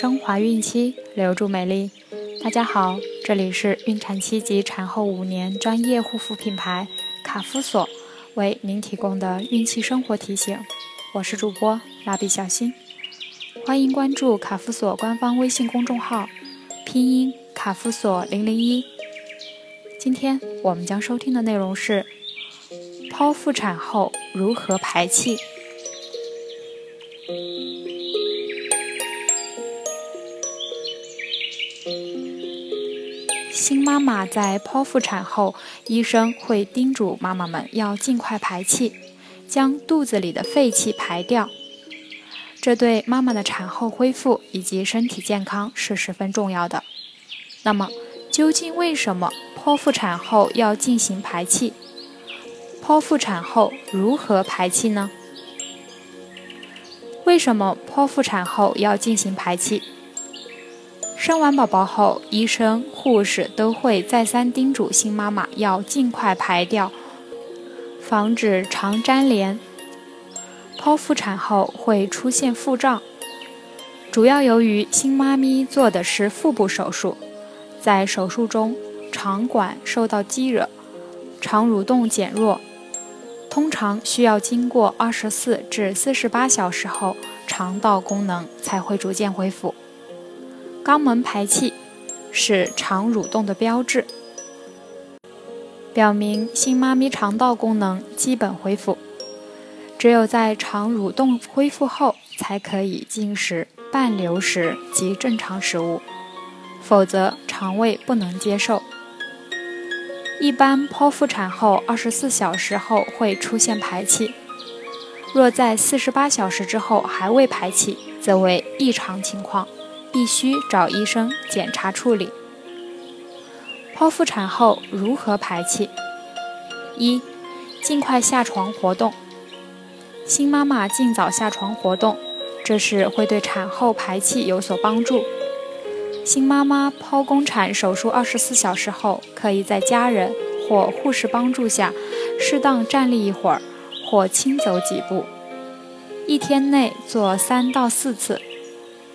升华孕期，留住美丽。大家好，这里是孕产期及产后五年专业护肤品牌卡夫索为您提供的孕期生活提醒。我是主播蜡笔小新，欢迎关注卡夫索官方微信公众号，拼音卡夫索零零一。今天我们将收听的内容是剖腹产后如何排气。新妈妈在剖腹产后，医生会叮嘱妈妈们要尽快排气，将肚子里的废气排掉。这对妈妈的产后恢复以及身体健康是十分重要的。那么，究竟为什么剖腹产后要进行排气？剖腹产后如何排气呢？为什么剖腹产后要进行排气？生完宝宝后，医生、护士都会再三叮嘱新妈妈要尽快排掉，防止肠粘连。剖腹产后会出现腹胀，主要由于新妈咪做的是腹部手术，在手术中肠管受到激惹，肠蠕动减弱，通常需要经过二十四至四十八小时后，肠道功能才会逐渐恢复。肛门排气是肠蠕动的标志，表明新妈咪肠道功能基本恢复。只有在肠蠕动恢复后，才可以进食半流食及正常食物，否则肠胃不能接受。一般剖腹产后二十四小时后会出现排气，若在四十八小时之后还未排气，则为异常情况。必须找医生检查处理。剖腹产后如何排气？一、尽快下床活动。新妈妈尽早下床活动，这是会对产后排气有所帮助。新妈妈剖宫产手术二十四小时后，可以在家人或护士帮助下，适当站立一会儿，或轻走几步。一天内做三到四次。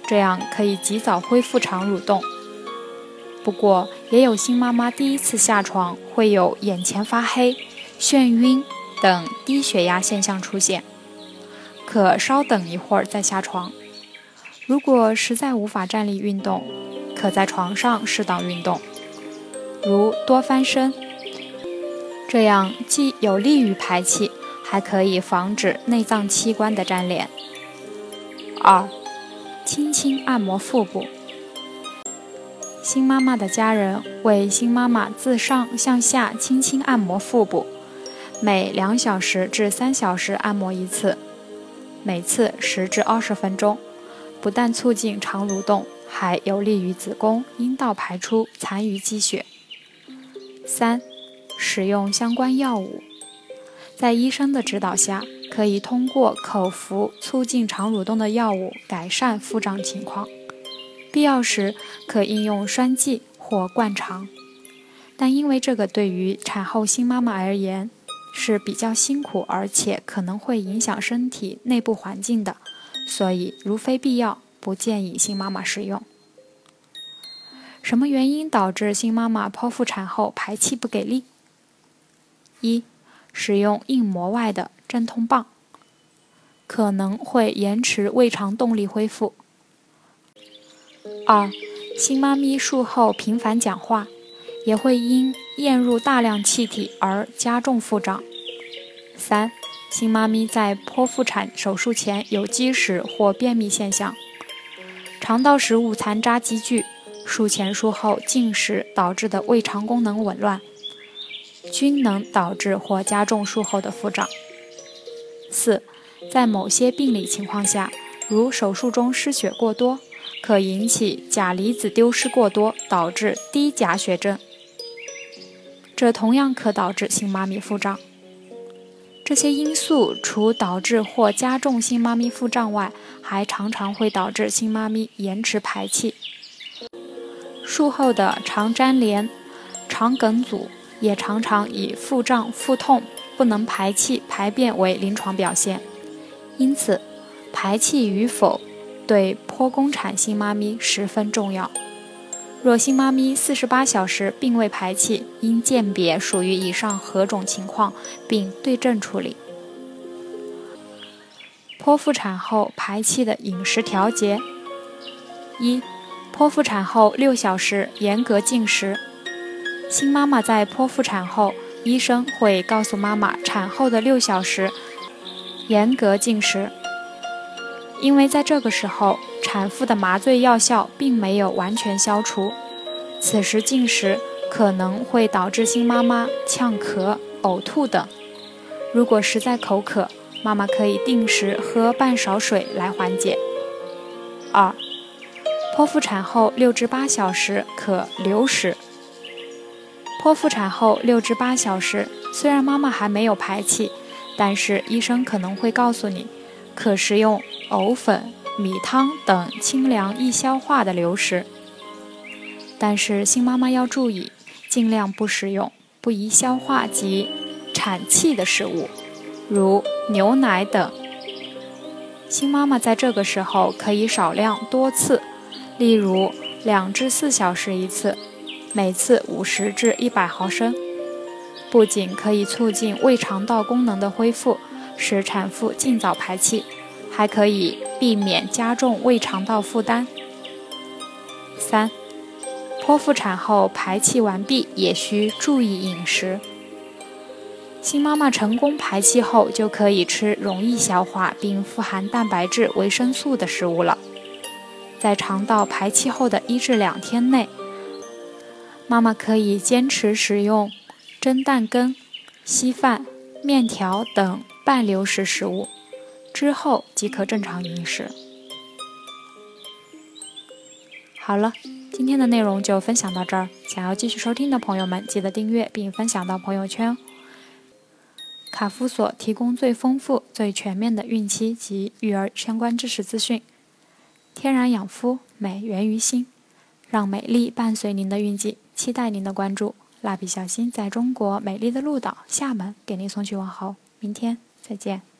这样可以及早恢复肠蠕动。不过，也有新妈妈第一次下床会有眼前发黑、眩晕等低血压现象出现，可稍等一会儿再下床。如果实在无法站立运动，可在床上适当运动，如多翻身，这样既有利于排气，还可以防止内脏器官的粘连。二。轻轻按摩腹部。新妈妈的家人为新妈妈自上向下轻轻按摩腹部，每两小时至三小时按摩一次，每次十至二十分钟。不但促进肠蠕动，还有利于子宫、阴道排出残余积血。三、使用相关药物，在医生的指导下。可以通过口服促进肠蠕动的药物改善腹胀情况，必要时可应用栓剂或灌肠。但因为这个对于产后新妈妈而言是比较辛苦，而且可能会影响身体内部环境的，所以如非必要，不建议新妈妈使用。什么原因导致新妈妈剖腹产后排气不给力？一、使用硬膜外的。镇痛棒可能会延迟胃肠动力恢复。二、新妈咪术后频繁讲话，也会因咽入大量气体而加重腹胀。三、新妈咪在剖腹产手术前有积食或便秘现象，肠道食物残渣积聚，术前术后进食导致的胃肠功能紊乱，均能导致或加重术后的腹胀。四，在某些病理情况下，如手术中失血过多，可引起钾离子丢失过多，导致低钾血症，这同样可导致新妈咪腹胀。这些因素除导致或加重新妈咪腹胀外，还常常会导致新妈咪延迟排气。术后的肠粘连、肠梗阻也常常以腹胀、腹痛。不能排气、排便为临床表现，因此排气与否对剖宫产新妈咪十分重要。若新妈咪四十八小时并未排气，应鉴别属于以上何种情况，并对症处理。剖腹产后排气的饮食调节：一、剖腹产后六小时严格禁食。新妈妈在剖腹产后，医生会告诉妈妈产后的六小时严格禁食，因为在这个时候。产妇的麻醉药效并没有完全消除，此时进食可能会导致新妈妈呛咳、呕吐等。如果实在口渴，妈妈可以定时喝半勺水来缓解。二、剖腹产后六至八小时可流食。剖腹产后六至八小时，虽然妈妈还没有排气，但是医生可能会告诉你，可食用藕粉。米汤等清凉易消化的流食，但是新妈妈要注意，尽量不食用不宜消化及产气的食物，如牛奶等。新妈妈在这个时候可以少量多次，例如两至四小时一次，每次五十至一百毫升，不仅可以促进胃肠道功能的恢复，使产妇尽早排气。还可以避免加重胃肠道负担。三，剖腹产后排气完毕，也需注意饮食。新妈妈成功排气后，就可以吃容易消化并富含蛋白质、维生素的食物了。在肠道排气后的一至两天内，妈妈可以坚持使用蒸蛋羹、稀饭、面条等半流食食物。之后即可正常饮食。好了，今天的内容就分享到这儿。想要继续收听的朋友们，记得订阅并分享到朋友圈。卡夫所提供最丰富、最全面的孕期及育儿相关知识资讯。天然养肤，美源于心，让美丽伴随您的孕期，期待您的关注。蜡笔小新在中国美丽的鹭岛厦门给您送去问候，明天再见。